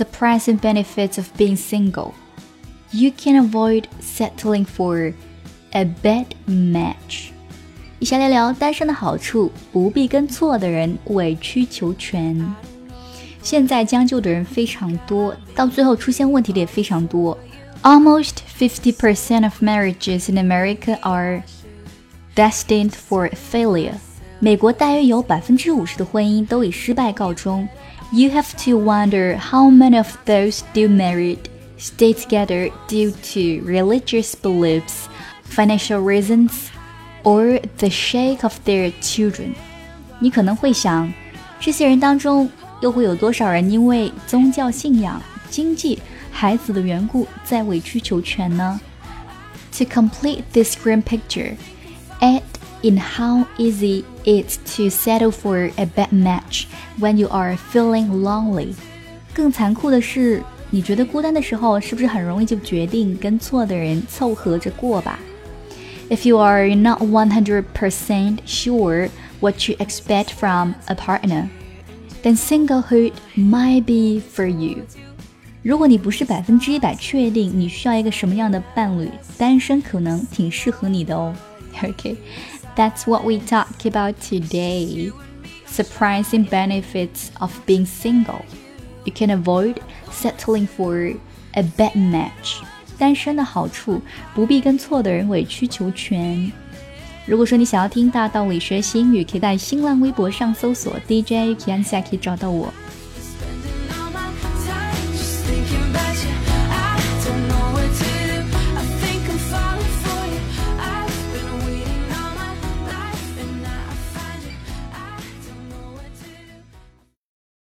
surprising benefits of being single. You can avoid settling for a bad match. 一起来聊聊单身的好处，不必跟错的人委曲求全。现在将就的人非常多，到最后出现问题的也非常多。Almost 50% of marriages in America are destined for failure. 美国大约有百分之五十的婚姻都以失败告终。 You have to wonder how many of those still married stay together due to religious beliefs, financial reasons, or the shape of their children. 你可能会想，这些人当中又会有多少人因为宗教信仰、经济、孩子的缘故在委曲求全呢？To complete this grim picture, add in how easy it's to settle for a bad match when you are feeling lonely. 更残酷的是，你觉得孤单的时候，是不是很容易就决定跟错的人凑合着过吧？If you are not 100% sure what you expect from a partner, then singlehood might be for you. 如果你不是百分之一百确定你需要一个什么样的伴侣，单身可能挺适合你的哦。Okay, That's what we talk about today. Surprising benefits of being single. You can avoid settling for a bad match. 单身的好处，不必跟错的人委曲求全。如果说你想要听大道理、学英语，可以在新浪微博上搜索 DJ Ukki 安夏 找到我。